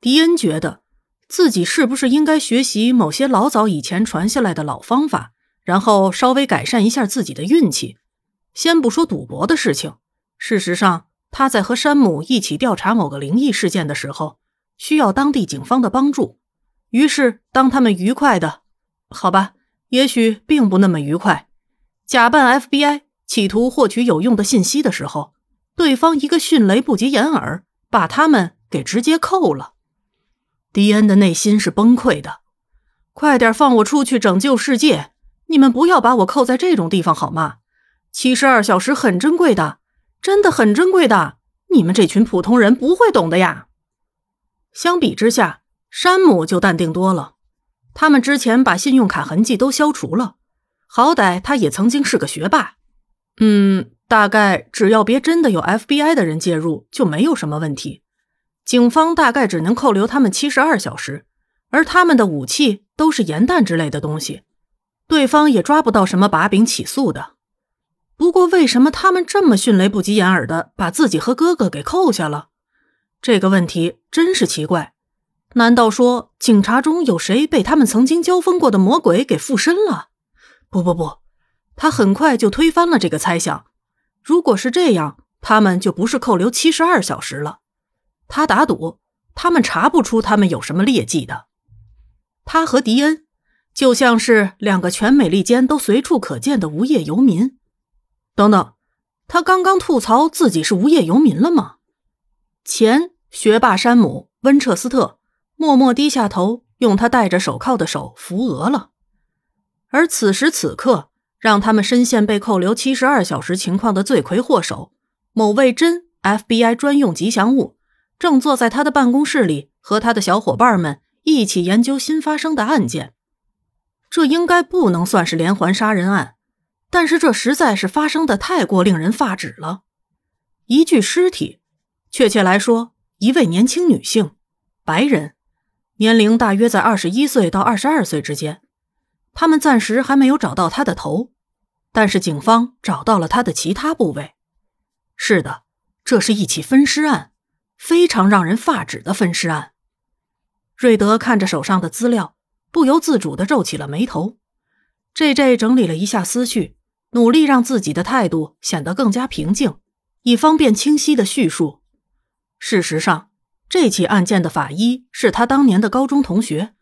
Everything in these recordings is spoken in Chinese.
迪恩觉得自己是不是应该学习某些老早以前传下来的老方法，然后稍微改善一下自己的运气。先不说赌博的事情，事实上他在和山姆一起调查某个灵异事件的时候，需要当地警方的帮助。于是，当他们愉快的，好吧，也许并不那么愉快，假扮 FBI 企图获取有用的信息的时候，对方一个迅雷不及掩耳，把他们给直接扣了。迪恩的内心是崩溃的，快点放我出去拯救世界！你们不要把我扣在这种地方好吗？七十二小时很珍贵的，真的很珍贵的，你们这群普通人不会懂的呀。相比之下。山姆就淡定多了，他们之前把信用卡痕迹都消除了，好歹他也曾经是个学霸。嗯，大概只要别真的有 FBI 的人介入，就没有什么问题。警方大概只能扣留他们七十二小时，而他们的武器都是盐弹之类的东西，对方也抓不到什么把柄起诉的。不过，为什么他们这么迅雷不及掩耳的把自己和哥哥给扣下了？这个问题真是奇怪。难道说警察中有谁被他们曾经交锋过的魔鬼给附身了？不不不，他很快就推翻了这个猜想。如果是这样，他们就不是扣留七十二小时了。他打赌，他们查不出他们有什么劣迹的。他和迪恩就像是两个全美利坚都随处可见的无业游民。等等，他刚刚吐槽自己是无业游民了吗？前学霸山姆温彻斯特。默默低下头，用他戴着手铐的手扶额了。而此时此刻，让他们深陷被扣留七十二小时情况的罪魁祸首——某位真 FBI 专用吉祥物，正坐在他的办公室里，和他的小伙伴们一起研究新发生的案件。这应该不能算是连环杀人案，但是这实在是发生的太过令人发指了。一具尸体，确切来说，一位年轻女性，白人。年龄大约在二十一岁到二十二岁之间，他们暂时还没有找到他的头，但是警方找到了他的其他部位。是的，这是一起分尸案，非常让人发指的分尸案。瑞德看着手上的资料，不由自主地皱起了眉头。J J 整理了一下思绪，努力让自己的态度显得更加平静，以方便清晰的叙述。事实上。这起案件的法医是他当年的高中同学，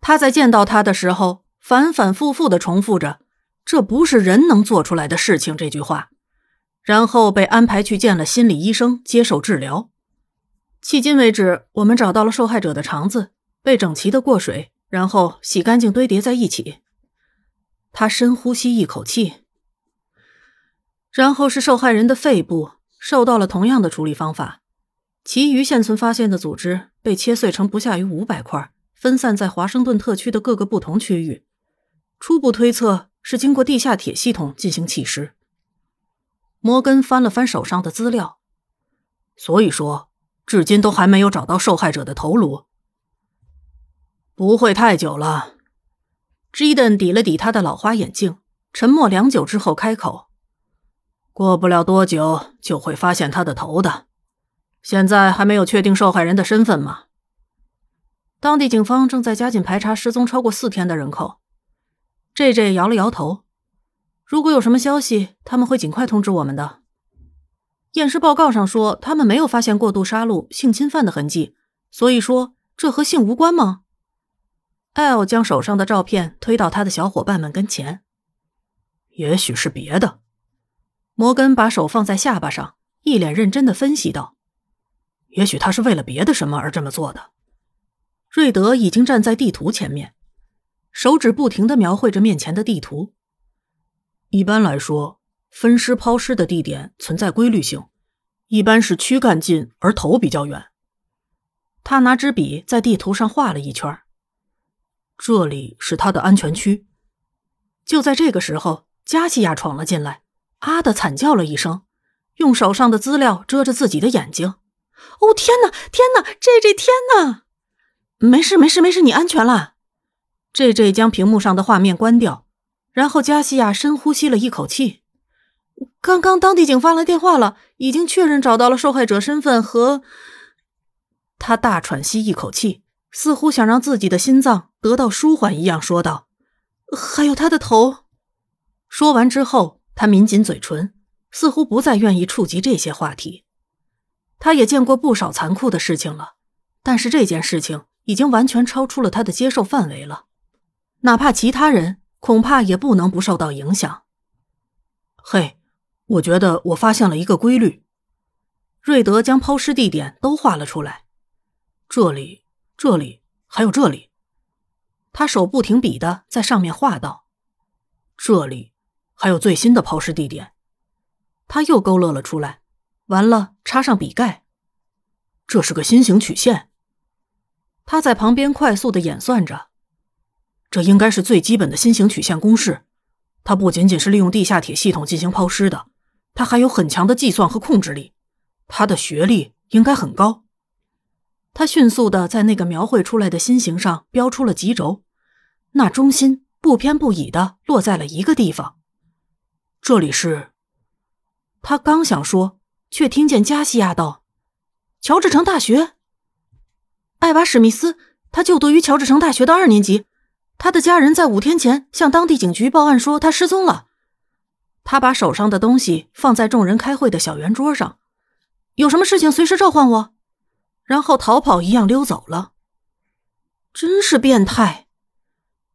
他在见到他的时候反反复复的重复着“这不是人能做出来的事情”这句话，然后被安排去见了心理医生接受治疗。迄今为止，我们找到了受害者的肠子，被整齐的过水，然后洗干净堆叠在一起。他深呼吸一口气，然后是受害人的肺部，受到了同样的处理方法。其余现存发现的组织被切碎成不下于五百块，分散在华盛顿特区的各个不同区域。初步推测是经过地下铁系统进行弃尸。摩根翻了翻手上的资料，所以说，至今都还没有找到受害者的头颅。不会太久了。Jaden 抵了抵他的老花眼镜，沉默良久之后开口：“过不了多久就会发现他的头的。”现在还没有确定受害人的身份吗？当地警方正在加紧排查失踪超过四天的人口。J J 摇了摇头，如果有什么消息，他们会尽快通知我们的。验尸报告上说，他们没有发现过度杀戮、性侵犯的痕迹，所以说这和性无关吗？L 将手上的照片推到他的小伙伴们跟前。也许是别的。摩根把手放在下巴上，一脸认真的分析道。也许他是为了别的什么而这么做的。瑞德已经站在地图前面，手指不停的描绘着面前的地图。一般来说，分尸抛尸的地点存在规律性，一般是躯干近而头比较远。他拿支笔在地图上画了一圈，这里是他的安全区。就在这个时候，加西亚闯了进来，啊的惨叫了一声，用手上的资料遮着自己的眼睛。哦天哪，天哪，J J，天哪！没事，没事，没事，你安全了。J J 将屏幕上的画面关掉，然后加西亚深呼吸了一口气。刚刚当地警发来电话了，已经确认找到了受害者身份和他大喘息一口气，似乎想让自己的心脏得到舒缓一样，说道：“还有他的头。”说完之后，他抿紧嘴唇，似乎不再愿意触及这些话题。他也见过不少残酷的事情了，但是这件事情已经完全超出了他的接受范围了。哪怕其他人，恐怕也不能不受到影响。嘿，我觉得我发现了一个规律。瑞德将抛尸地点都画了出来，这里、这里，还有这里。他手不停笔的在上面画道：“这里还有最新的抛尸地点。”他又勾勒了出来，完了插上笔盖。这是个心形曲线。他在旁边快速的演算着。这应该是最基本的心形曲线公式。它不仅仅是利用地下铁系统进行抛尸的，他还有很强的计算和控制力。他的学历应该很高。他迅速的在那个描绘出来的心形上标出了极轴，那中心不偏不倚的落在了一个地方。这里是。他刚想说，却听见加西亚道：“乔治城大学。”艾娃史密斯，他就读于乔治城大学的二年级。他的家人在五天前向当地警局报案说他失踪了。他把手上的东西放在众人开会的小圆桌上，有什么事情随时召唤我，然后逃跑一样溜走了。真是变态！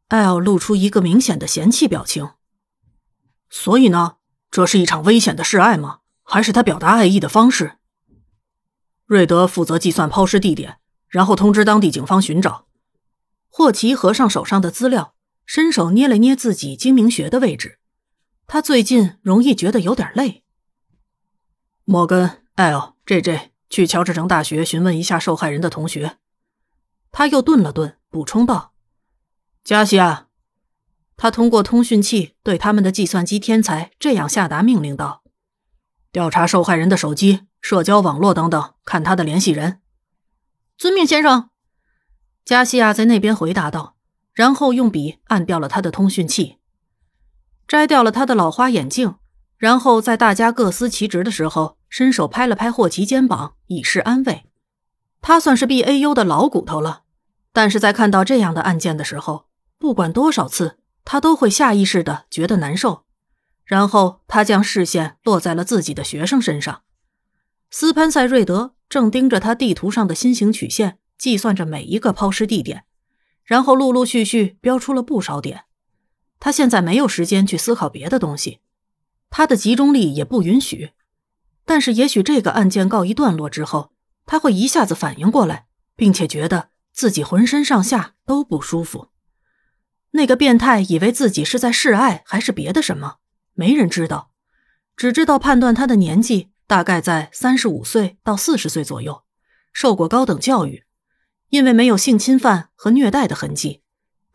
艾尔露出一个明显的嫌弃表情。所以呢，这是一场危险的示爱吗？还是他表达爱意的方式？瑞德负责计算抛尸地点，然后通知当地警方寻找。霍奇合上手上的资料，伸手捏了捏自己精明穴的位置。他最近容易觉得有点累。摩根、艾尔、J J 去乔治城大学询问一下受害人的同学。他又顿了顿，补充道：“加西亚。”他通过通讯器对他们的计算机天才这样下达命令道：“调查受害人的手机、社交网络等等，看他的联系人。”遵命，先生。加西亚在那边回答道，然后用笔按掉了他的通讯器，摘掉了他的老花眼镜，然后在大家各司其职的时候，伸手拍了拍霍奇肩膀，以示安慰。他算是 B A U 的老骨头了，但是在看到这样的案件的时候，不管多少次，他都会下意识的觉得难受。然后他将视线落在了自己的学生身上，斯潘塞瑞德正盯着他地图上的心形曲线。计算着每一个抛尸地点，然后陆陆续续标出了不少点。他现在没有时间去思考别的东西，他的集中力也不允许。但是，也许这个案件告一段落之后，他会一下子反应过来，并且觉得自己浑身上下都不舒服。那个变态以为自己是在示爱，还是别的什么？没人知道，只知道判断他的年纪大概在三十五岁到四十岁左右，受过高等教育。因为没有性侵犯和虐待的痕迹，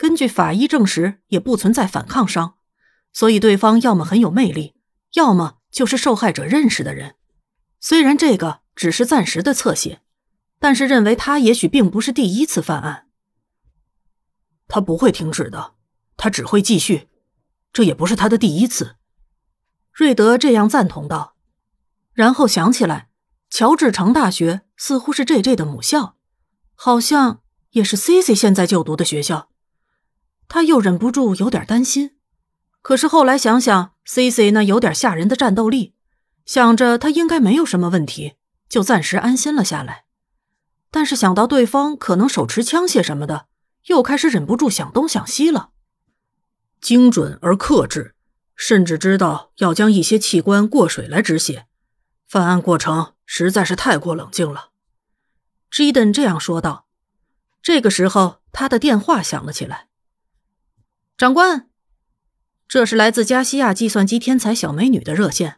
根据法医证实，也不存在反抗伤，所以对方要么很有魅力，要么就是受害者认识的人。虽然这个只是暂时的侧写，但是认为他也许并不是第一次犯案。他不会停止的，他只会继续。这也不是他的第一次。瑞德这样赞同道，然后想起来，乔治城大学似乎是 J.J. 的母校。好像也是 C C 现在就读的学校，他又忍不住有点担心。可是后来想想 C C 那有点吓人的战斗力，想着他应该没有什么问题，就暂时安心了下来。但是想到对方可能手持枪械什么的，又开始忍不住想东想西了。精准而克制，甚至知道要将一些器官过水来止血，犯案过程实在是太过冷静了。Jaden 这样说道。这个时候，他的电话响了起来。长官，这是来自加西亚计算机天才小美女的热线。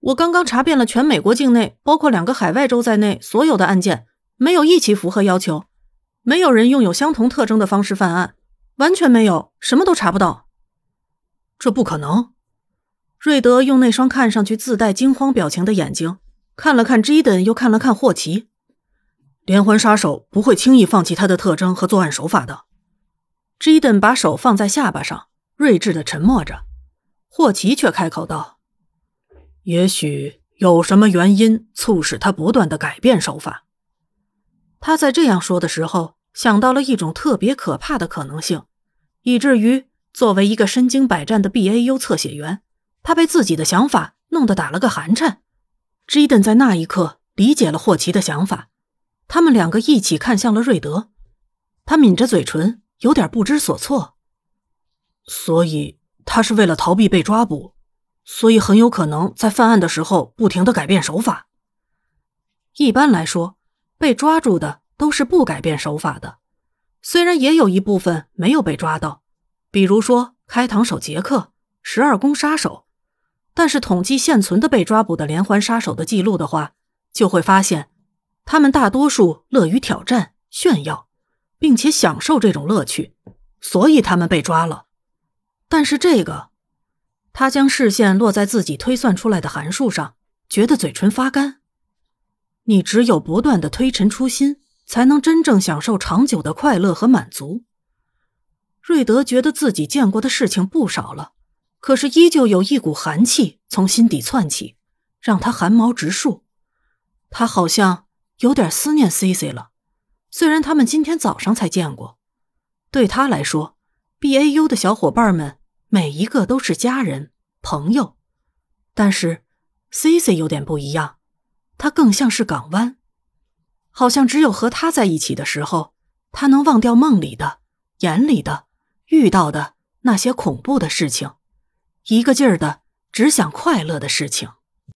我刚刚查遍了全美国境内，包括两个海外州在内所有的案件，没有一起符合要求，没有人用有相同特征的方式犯案，完全没有，什么都查不到。这不可能。瑞德用那双看上去自带惊慌表情的眼睛看了看 Jaden，，又看了看霍奇。连环杀手不会轻易放弃他的特征和作案手法的。基登把手放在下巴上，睿智的沉默着。霍奇却开口道：“也许有什么原因促使他不断的改变手法。”他在这样说的时候，想到了一种特别可怕的可能性，以至于作为一个身经百战的 BAU 测写员，他被自己的想法弄得打了个寒颤。Jaden 在那一刻理解了霍奇的想法，他们两个一起看向了瑞德，他抿着嘴唇，有点不知所措。所以他是为了逃避被抓捕，所以很有可能在犯案的时候不停的改变手法。一般来说。被抓住的都是不改变手法的，虽然也有一部分没有被抓到，比如说开膛手杰克、十二宫杀手，但是统计现存的被抓捕的连环杀手的记录的话，就会发现，他们大多数乐于挑战、炫耀，并且享受这种乐趣，所以他们被抓了。但是这个，他将视线落在自己推算出来的函数上，觉得嘴唇发干。你只有不断的推陈出新，才能真正享受长久的快乐和满足。瑞德觉得自己见过的事情不少了，可是依旧有一股寒气从心底窜起，让他寒毛直竖。他好像有点思念 C C 了，虽然他们今天早上才见过。对他来说，B A U 的小伙伴们每一个都是家人、朋友，但是 C C 有点不一样。他更像是港湾，好像只有和他在一起的时候，他能忘掉梦里的、眼里的、遇到的那些恐怖的事情，一个劲儿的只想快乐的事情。